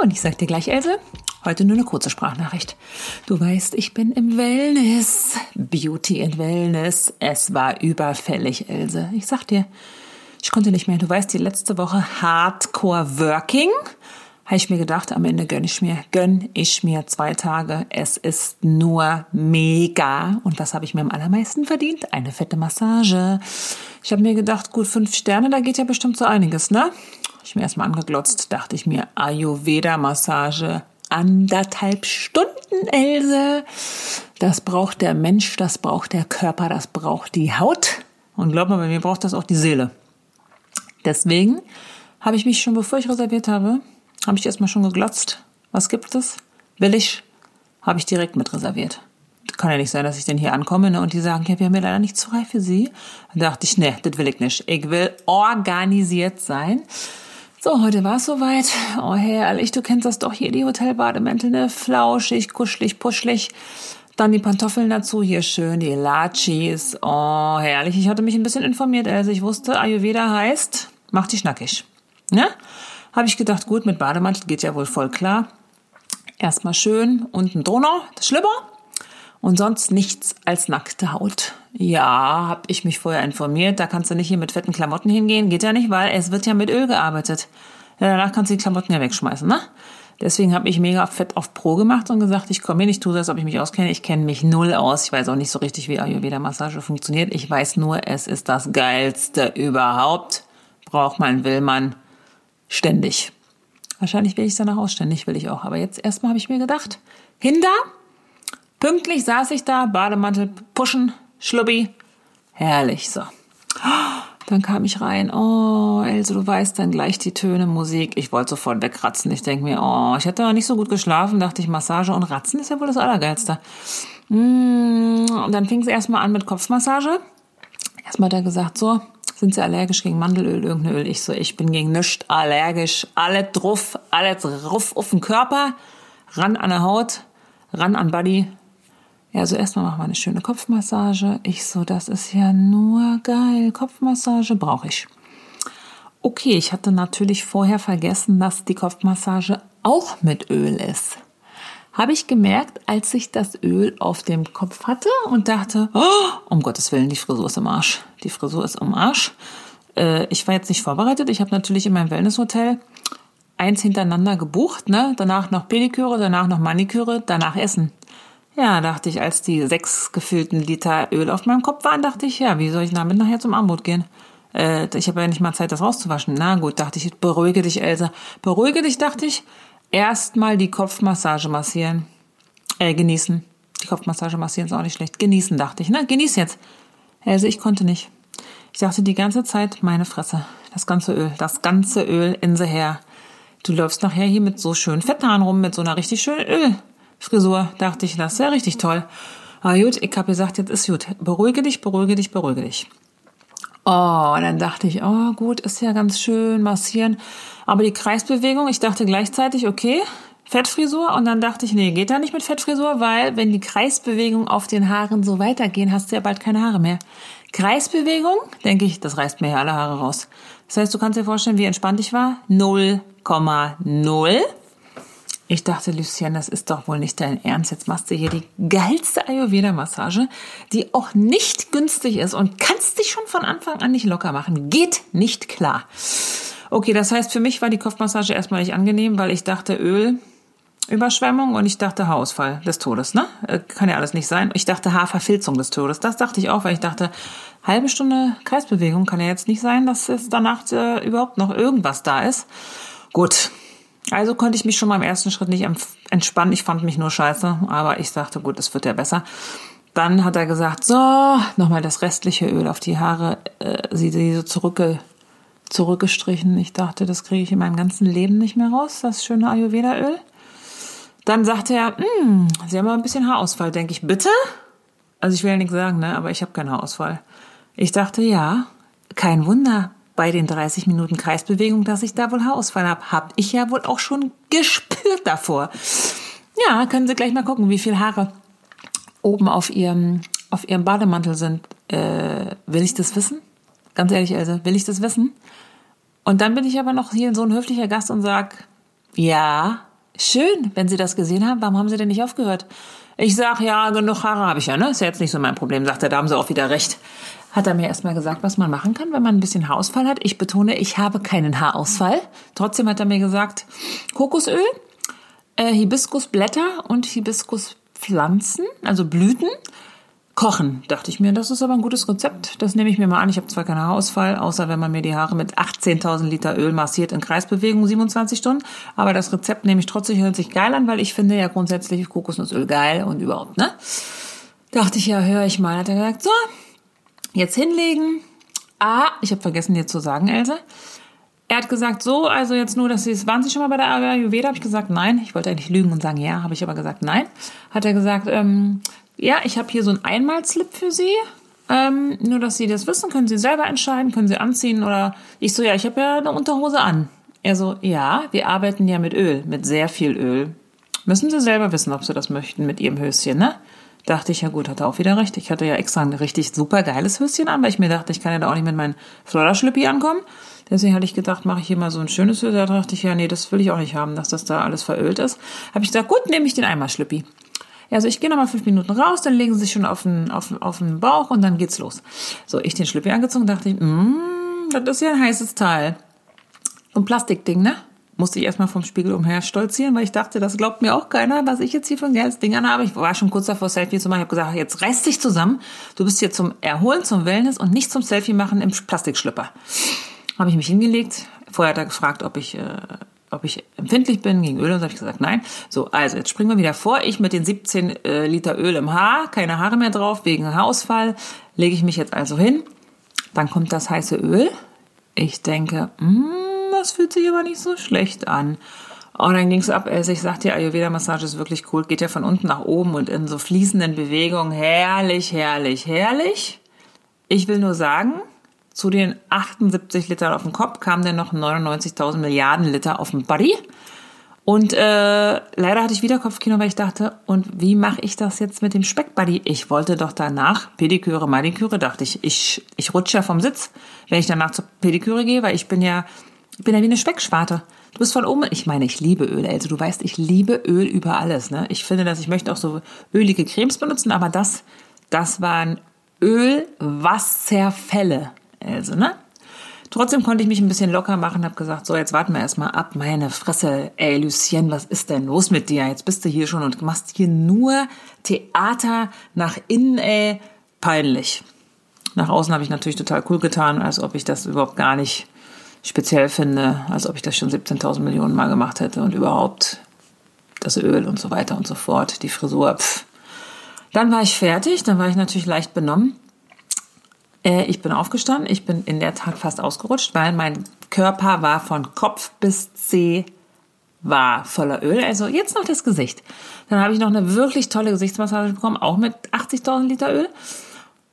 Und ich sag dir gleich, Else, heute nur eine kurze Sprachnachricht. Du weißt, ich bin im Wellness. Beauty and Wellness. Es war überfällig, Else. Ich sag dir, ich konnte nicht mehr. Du weißt, die letzte Woche Hardcore Working. Habe ich mir gedacht, am Ende gönn ich mir, gönn ich mir zwei Tage. Es ist nur mega. Und was habe ich mir am allermeisten verdient? Eine fette Massage. Ich habe mir gedacht, gut, fünf Sterne, da geht ja bestimmt so einiges, ne? Ich mir erstmal angeglotzt, dachte ich mir, Ayurveda-Massage, anderthalb Stunden, Else. Das braucht der Mensch, das braucht der Körper, das braucht die Haut. Und glaub mal, bei mir braucht das auch die Seele. Deswegen habe ich mich schon, bevor ich reserviert habe, habe ich erstmal schon geglotzt. Was gibt es? Will ich? Habe ich direkt mit reserviert. Kann ja nicht sein, dass ich denn hier ankomme ne, und die sagen, ja, wir haben ja leider nichts frei für Sie. Dann dachte ich, ne, das will ich nicht. Ich will organisiert sein. So, heute war es soweit. Oh, herrlich, du kennst das doch hier, die Hotelbademäntel, ne? Flauschig, kuschelig, puschelig. Dann die Pantoffeln dazu, hier schön, die Lachis. Oh, herrlich. Ich hatte mich ein bisschen informiert, also ich wusste, Ayurveda heißt, mach dich nackig. Ne? Habe ich gedacht, gut, mit Bademantel geht ja wohl voll klar. Erstmal schön, unten drunter, das Schlipper und sonst nichts als nackte Haut. Ja, habe ich mich vorher informiert. Da kannst du nicht hier mit fetten Klamotten hingehen. Geht ja nicht, weil es wird ja mit Öl gearbeitet. Ja, danach kannst du die Klamotten ja wegschmeißen, ne? Deswegen habe ich mega fett auf Pro gemacht und gesagt, ich komme hier nicht, tue das, ob ich mich auskenne. Ich kenne mich null aus. Ich weiß auch nicht so richtig, wie Ayurveda-Massage funktioniert. Ich weiß nur, es ist das Geilste überhaupt. Braucht man, will man, ständig. Wahrscheinlich will ich es danach ausständig, will ich auch. Aber jetzt erstmal habe ich mir gedacht, hinter Pünktlich saß ich da, Bademantel pushen, Schlubbi. Herrlich, so. Dann kam ich rein. Oh, Else, du weißt dann gleich die Töne, Musik. Ich wollte sofort wegratzen. Ich denke mir, oh, ich hätte nicht so gut geschlafen. Dachte ich, Massage und Ratzen ist ja wohl das Allergeilste. Mm, und dann fing es erstmal an mit Kopfmassage. Erstmal hat er gesagt, so, sind Sie allergisch gegen Mandelöl, irgendein Öl? Ich so, ich bin gegen nichts allergisch. Alles drauf, alles drauf auf den Körper, ran an der Haut, ran an Body, ja, also erstmal machen wir eine schöne Kopfmassage. Ich so, das ist ja nur geil. Kopfmassage brauche ich. Okay, ich hatte natürlich vorher vergessen, dass die Kopfmassage auch mit Öl ist. Habe ich gemerkt, als ich das Öl auf dem Kopf hatte und dachte, oh, um Gottes Willen, die Frisur ist im Arsch. Die Frisur ist im Arsch. Äh, ich war jetzt nicht vorbereitet. Ich habe natürlich in meinem Wellnesshotel eins hintereinander gebucht. Ne? Danach noch Pediküre, danach noch Maniküre, danach Essen. Ja, dachte ich, als die sechs gefüllten Liter Öl auf meinem Kopf waren, dachte ich, ja, wie soll ich damit nachher zum Armut gehen? Äh, ich habe ja nicht mal Zeit, das rauszuwaschen. Na gut, dachte ich, beruhige dich, Elsa. Beruhige dich, dachte ich. Erstmal die Kopfmassage massieren. Äh, genießen. Die Kopfmassage massieren ist auch nicht schlecht. Genießen, dachte ich. Ne, genieß jetzt. Elsa, ich konnte nicht. Ich dachte die ganze Zeit, meine Fresse. Das ganze Öl, das ganze Öl in sie her. Du läufst nachher hier mit so schönen Fetthaaren rum, mit so einer richtig schönen Öl. Frisur, dachte ich, das ja richtig toll. Aber gut, ich habe gesagt, jetzt ist gut. Beruhige dich, beruhige dich, beruhige dich. Oh, und dann dachte ich, oh gut, ist ja ganz schön, massieren. Aber die Kreisbewegung, ich dachte gleichzeitig, okay, Fettfrisur. Und dann dachte ich, nee, geht da nicht mit Fettfrisur, weil wenn die Kreisbewegungen auf den Haaren so weitergehen, hast du ja bald keine Haare mehr. Kreisbewegung, denke ich, das reißt mir ja alle Haare raus. Das heißt, du kannst dir vorstellen, wie entspannt ich war. 0,0. Ich dachte, Lucien, das ist doch wohl nicht dein Ernst. Jetzt machst du hier die geilste Ayurveda-Massage, die auch nicht günstig ist und kannst dich schon von Anfang an nicht locker machen. Geht nicht klar. Okay, das heißt, für mich war die Kopfmassage erstmal nicht angenehm, weil ich dachte, Öl, Überschwemmung und ich dachte Haarausfall des Todes, ne? Äh, kann ja alles nicht sein. Ich dachte Haarverfilzung des Todes. Das dachte ich auch, weil ich dachte, halbe Stunde Kreisbewegung kann ja jetzt nicht sein, dass es danach äh, überhaupt noch irgendwas da ist. Gut, also konnte ich mich schon mal im ersten Schritt nicht entspannen. Ich fand mich nur scheiße, aber ich sagte, gut, es wird ja besser. Dann hat er gesagt, so, nochmal das restliche Öl auf die Haare, äh, sie, sie so zurückge, zurückgestrichen. Ich dachte, das kriege ich in meinem ganzen Leben nicht mehr raus, das schöne Ayurveda-Öl. Dann sagte er, hm, Sie haben aber ein bisschen Haarausfall. Denke ich, bitte? Also ich will ja nichts sagen, ne? aber ich habe keinen Haarausfall. Ich dachte, ja, kein Wunder bei den 30 Minuten Kreisbewegung, dass ich da wohl Haarausfall habe. Hab ich ja wohl auch schon gespürt davor. Ja, können Sie gleich mal gucken, wie viel Haare oben auf Ihrem, auf Ihrem Bademantel sind. Äh, will ich das wissen? Ganz ehrlich, also, will ich das wissen? Und dann bin ich aber noch hier so ein höflicher Gast und sag, ja, schön, wenn Sie das gesehen haben, warum haben Sie denn nicht aufgehört? Ich sag, ja, genug Haare habe ich ja, ne? Ist ja jetzt nicht so mein Problem. Sagt er, da haben Sie auch wieder recht. Hat er mir erstmal gesagt, was man machen kann, wenn man ein bisschen Haarausfall hat. Ich betone, ich habe keinen Haarausfall. Trotzdem hat er mir gesagt, Kokosöl, äh, Hibiskusblätter und Hibiskuspflanzen, also Blüten, kochen. Dachte ich mir, das ist aber ein gutes Rezept. Das nehme ich mir mal an. Ich habe zwar keinen Haarausfall, außer wenn man mir die Haare mit 18.000 Liter Öl massiert in Kreisbewegung 27 Stunden. Aber das Rezept nehme ich trotzdem, hört sich geil an, weil ich finde ja grundsätzlich Kokosnussöl geil und überhaupt, ne? Dachte ich, ja, höre ich mal. Hat er gesagt, so, jetzt hinlegen. Ah, ich habe vergessen dir zu sagen, Else. Er hat gesagt, so, also jetzt nur, dass Sie es, waren Sie schon mal bei der Ayurveda? Habe ich gesagt, nein. Ich wollte eigentlich lügen und sagen, ja, habe ich aber gesagt, nein. Hat er gesagt, ähm, ja, ich habe hier so einen Einmalslip für Sie. Ähm, nur, dass Sie das wissen, können Sie selber entscheiden, können Sie anziehen oder ich so, ja, ich habe ja eine Unterhose an. Er so, ja, wir arbeiten ja mit Öl, mit sehr viel Öl. Müssen Sie selber wissen, ob Sie das möchten mit Ihrem Höschen, ne? Dachte ich, ja gut, hat er auch wieder recht. Ich hatte ja extra ein richtig super geiles Höschen an, weil ich mir dachte, ich kann ja da auch nicht mit meinem Flodderschlippi ankommen. Deswegen hatte ich gedacht, mache ich hier mal so ein schönes Höschen. Da dachte ich, ja, nee, das will ich auch nicht haben, dass das da alles verölt ist. Habe ich gesagt, gut, nehme ich den Einmalschlippi. Also ich gehe nochmal fünf Minuten raus, dann legen sie sich schon auf den, auf, auf den Bauch und dann geht's los. So, ich den Schlüppi angezogen, dachte ich, mm, das ist ja ein heißes Teil. Und Plastikding, ne? Musste ich erstmal vom Spiegel umher stolzieren, weil ich dachte, das glaubt mir auch keiner, was ich jetzt hier ein geiles Ding anhabe. Ich war schon kurz davor, Selfie zu machen. Ich habe gesagt, jetzt reiß dich zusammen. Du bist hier zum Erholen, zum Wellness und nicht zum Selfie machen im Plastikschlüpper. Habe ich mich hingelegt. Vorher hat er gefragt, ob ich äh, ob ich empfindlich bin gegen Öl und so habe ich gesagt, nein. So, also jetzt springen wir wieder vor. Ich mit den 17 äh, Liter Öl im Haar, keine Haare mehr drauf wegen Haarausfall, lege ich mich jetzt also hin. Dann kommt das heiße Öl. Ich denke, mm, das fühlt sich aber nicht so schlecht an. Und dann ging es ab. Also ich sagte, die Ayurveda-Massage ist wirklich cool. Geht ja von unten nach oben und in so fließenden Bewegungen. Herrlich, herrlich, herrlich. Ich will nur sagen, zu den 78 Litern auf dem Kopf kamen dann noch 99.000 Milliarden Liter auf dem Body. Und äh, leider hatte ich wieder Kopfkino, weil ich dachte, und wie mache ich das jetzt mit dem Speckbuddy? Ich wollte doch danach Pediküre, Maniküre, dachte ich, ich, ich rutsche ja vom Sitz, wenn ich danach zur Pediküre gehe, weil ich bin ja, ich bin ja wie eine Speckschwarte. Du bist von oben, ich meine, ich liebe Öl, also du weißt, ich liebe Öl über alles, ne? Ich finde, dass ich möchte auch so ölige Cremes benutzen, aber das, das waren Ölwasserfälle. Also, ne? Trotzdem konnte ich mich ein bisschen locker machen, habe gesagt, so, jetzt warten wir erstmal ab. Meine Fresse, ey, Lucien, was ist denn los mit dir? Jetzt bist du hier schon und machst hier nur Theater nach innen, ey, peinlich. Nach außen habe ich natürlich total cool getan, als ob ich das überhaupt gar nicht speziell finde, als ob ich das schon 17.000 Millionen Mal gemacht hätte und überhaupt das Öl und so weiter und so fort, die Frisur, pff. Dann war ich fertig, dann war ich natürlich leicht benommen äh, ich bin aufgestanden, ich bin in der Tat fast ausgerutscht, weil mein Körper war von Kopf bis Zeh war voller Öl. Also jetzt noch das Gesicht. Dann habe ich noch eine wirklich tolle Gesichtsmassage bekommen, auch mit 80.000 Liter Öl.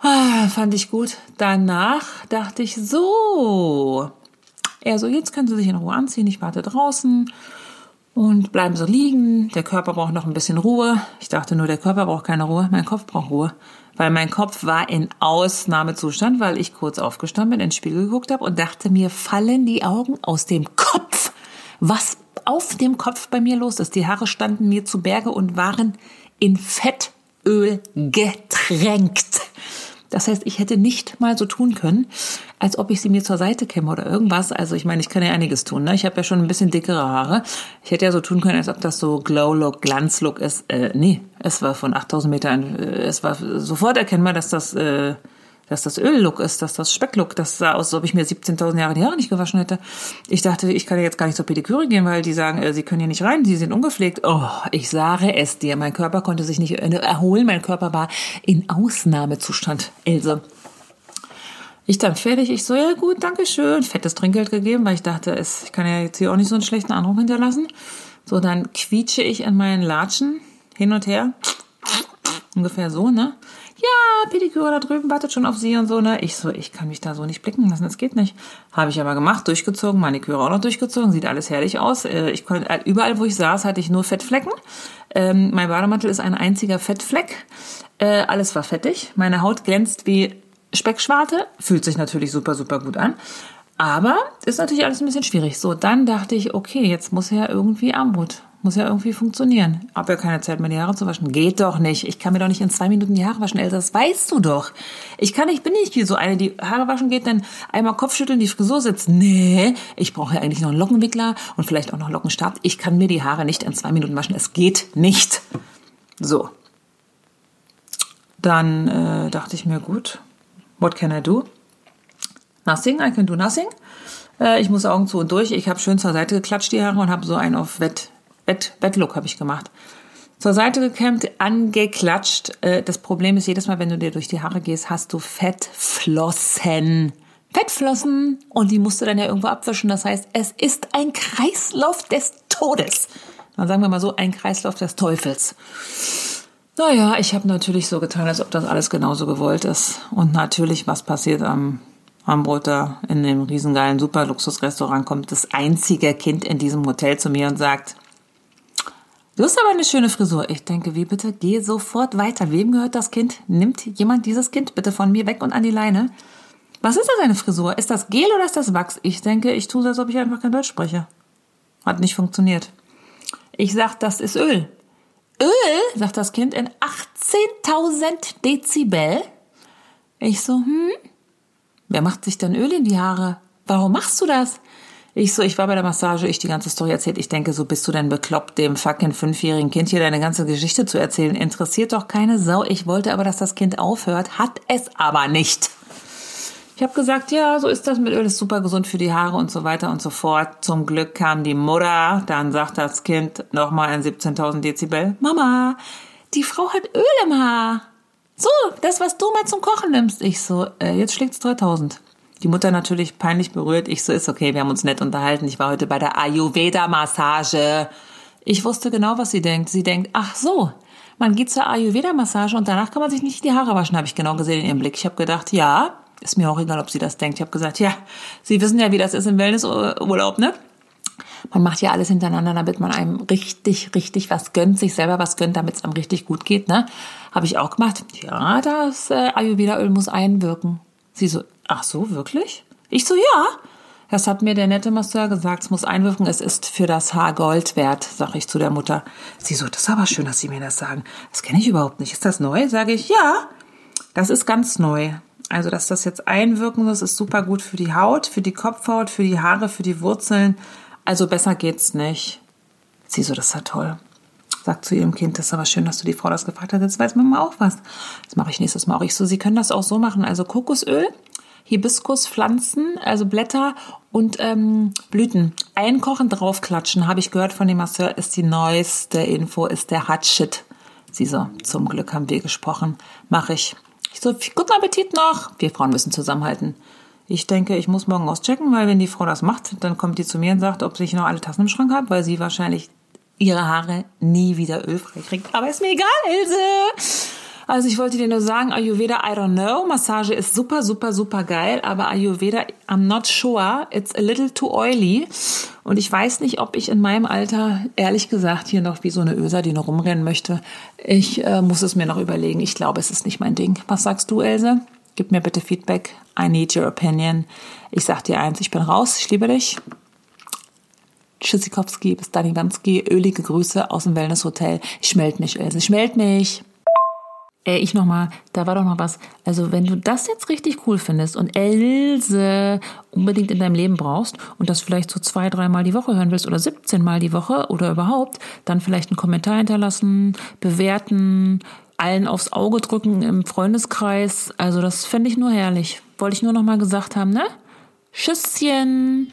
Ah, fand ich gut. Danach dachte ich so. Er so, jetzt können Sie sich in Ruhe anziehen. Ich warte draußen und bleiben so liegen. Der Körper braucht noch ein bisschen Ruhe. Ich dachte nur, der Körper braucht keine Ruhe, mein Kopf braucht Ruhe weil mein Kopf war in Ausnahmezustand, weil ich kurz aufgestanden bin, ins Spiegel geguckt habe und dachte mir, fallen die Augen aus dem Kopf. Was auf dem Kopf bei mir los ist. Die Haare standen mir zu Berge und waren in Fettöl getränkt. Das heißt, ich hätte nicht mal so tun können, als ob ich sie mir zur Seite käme oder irgendwas. Also ich meine, ich kann ja einiges tun. Ne? Ich habe ja schon ein bisschen dickere Haare. Ich hätte ja so tun können, als ob das so Glow-Look, Glanz-Look ist. Äh, nee, es war von 8000 Metern, äh, es war sofort erkennbar, dass das... Äh, dass das Öllook ist, dass das Specklook, das sah aus, als ob ich mir 17.000 Jahre die Haare nicht gewaschen hätte. Ich dachte, ich kann ja jetzt gar nicht zur Pediküre gehen, weil die sagen, äh, sie können hier nicht rein, sie sind ungepflegt. Oh, ich sage es dir, mein Körper konnte sich nicht erholen, mein Körper war in Ausnahmezustand, Else. Ich dann fertig, ich so, ja gut, danke schön, fettes Trinkgeld gegeben, weil ich dachte, es, ich kann ja jetzt hier auch nicht so einen schlechten Anruf hinterlassen. So, dann quietsche ich in meinen Latschen hin und her. Ungefähr so, ne? Ja, Pediküre da drüben wartet schon auf Sie und so, ne? Ich so, ich kann mich da so nicht blicken lassen, das geht nicht. Habe ich aber gemacht, durchgezogen, Maniküre auch noch durchgezogen, sieht alles herrlich aus. Äh, ich konnte, äh, überall, wo ich saß, hatte ich nur Fettflecken. Ähm, mein Bademantel ist ein einziger Fettfleck. Äh, alles war fettig. Meine Haut glänzt wie Speckschwarte. Fühlt sich natürlich super, super gut an. Aber ist natürlich alles ein bisschen schwierig. So, dann dachte ich, okay, jetzt muss ja irgendwie Armut. Muss ja irgendwie funktionieren. Hab ja keine Zeit mehr, die Haare zu waschen. Geht doch nicht. Ich kann mir doch nicht in zwei Minuten die Haare waschen, Elsa. Das weißt du doch. Ich kann nicht, bin nicht so eine, die Haare waschen geht, dann einmal Kopfschütteln, die Frisur sitzt. Nee, ich brauche ja eigentlich noch einen Lockenwickler und vielleicht auch noch Lockenstab. Ich kann mir die Haare nicht in zwei Minuten waschen. Es geht nicht. So. Dann äh, dachte ich mir, gut, what can I do? Nothing, I can do nothing. Äh, ich muss Augen zu und durch. Ich habe schön zur Seite geklatscht die Haare und habe so einen auf Wett, Wett, Wettlook habe ich gemacht. Zur Seite gekämmt, angeklatscht. Äh, das Problem ist, jedes Mal, wenn du dir durch die Haare gehst, hast du Fettflossen. Fettflossen und die musst du dann ja irgendwo abwischen. Das heißt, es ist ein Kreislauf des Todes. Dann sagen wir mal so, ein Kreislauf des Teufels. Naja, ich habe natürlich so getan, als ob das alles genauso gewollt ist. Und natürlich, was passiert am Hamburg da in dem riesengeilen Superluxusrestaurant kommt das einzige Kind in diesem Hotel zu mir und sagt, du hast aber eine schöne Frisur. Ich denke, wie bitte? Geh sofort weiter. Wem gehört das Kind? Nimmt jemand dieses Kind bitte von mir weg und an die Leine? Was ist das eine Frisur? Ist das Gel oder ist das Wachs? Ich denke, ich tue so, als ob ich einfach kein Deutsch spreche. Hat nicht funktioniert. Ich sag, das ist Öl. Öl, sagt das Kind, in 18.000 Dezibel. Ich so, hm, Wer macht sich denn Öl in die Haare? Warum machst du das? Ich so, ich war bei der Massage, ich die ganze Story erzählt. Ich denke, so bist du denn bekloppt, dem fucking fünfjährigen Kind hier deine ganze Geschichte zu erzählen. Interessiert doch keine Sau. Ich wollte aber, dass das Kind aufhört, hat es aber nicht. Ich habe gesagt, ja, so ist das mit Öl, ist super gesund für die Haare und so weiter und so fort. Zum Glück kam die Mutter, dann sagt das Kind nochmal in 17.000 Dezibel, Mama, die Frau hat Öl im Haar. So, das, was du mal zum Kochen nimmst. Ich so, äh, jetzt schlägt's 3000. Die Mutter natürlich peinlich berührt. Ich so, ist okay, wir haben uns nett unterhalten. Ich war heute bei der Ayurveda-Massage. Ich wusste genau, was sie denkt. Sie denkt, ach so, man geht zur Ayurveda-Massage und danach kann man sich nicht die Haare waschen, habe ich genau gesehen in ihrem Blick. Ich habe gedacht, ja, ist mir auch egal, ob sie das denkt. Ich habe gesagt, ja, Sie wissen ja, wie das ist im Wellnessurlaub, ne? Man macht ja alles hintereinander, damit man einem richtig, richtig was gönnt, sich selber was gönnt, damit es einem richtig gut geht. Ne? Habe ich auch gemacht. Ja, das äh, Ayurveda-Öl muss einwirken. Sie so, ach so, wirklich? Ich so, ja. Das hat mir der nette Masseur gesagt, es muss einwirken, es ist für das Haar Gold wert, sag ich zu der Mutter. Sie so, das ist aber schön, dass Sie mir das sagen. Das kenne ich überhaupt nicht. Ist das neu? Sage ich, ja. Das ist ganz neu. Also, dass das jetzt einwirken muss, ist super gut für die Haut, für die Kopfhaut, für die Haare, für die Wurzeln. Also besser geht's nicht. Sie so, das ist ja toll. Sagt zu ihrem Kind, das ist aber schön, dass du die Frau das gefragt hast. Jetzt weiß man mal auch was. Das mache ich nächstes Mal auch. Ich so, Sie können das auch so machen. Also Kokosöl, Hibiskuspflanzen, also Blätter und ähm, Blüten. Einkochen, draufklatschen, habe ich gehört von dem Masseur, ist die neueste Info, ist der Hot Shit. Sie so, zum Glück haben wir gesprochen. Mache ich. Ich so, guten Appetit noch. Wir Frauen müssen zusammenhalten. Ich denke, ich muss morgen auschecken, weil wenn die Frau das macht, dann kommt die zu mir und sagt, ob ich noch alle Tassen im Schrank habe, weil sie wahrscheinlich ihre Haare nie wieder ölfrei kriegt. Aber ist mir egal, Ilse. Also ich wollte dir nur sagen, Ayurveda, I don't know. Massage ist super, super, super geil, aber Ayurveda, I'm not sure. It's a little too oily. Und ich weiß nicht, ob ich in meinem Alter, ehrlich gesagt, hier noch wie so eine Öserdine rumrennen möchte. Ich äh, muss es mir noch überlegen. Ich glaube, es ist nicht mein Ding. Was sagst du, Else? Gib mir bitte Feedback. I need your opinion. Ich sag dir eins, ich bin raus. Ich liebe dich. Tschüssikowski, bis dann Iwanski. Ölige Grüße aus dem Wellness-Hotel. Ich melde mich, Else. Ich mich. Ey, ich nochmal, da war doch noch was. Also, wenn du das jetzt richtig cool findest und Else unbedingt in deinem Leben brauchst und das vielleicht so zwei, dreimal die Woche hören willst oder 17 Mal die Woche oder überhaupt, dann vielleicht einen Kommentar hinterlassen, bewerten, allen aufs Auge drücken im Freundeskreis. Also das fände ich nur herrlich. Wollte ich nur noch mal gesagt haben, ne? Tschüsschen!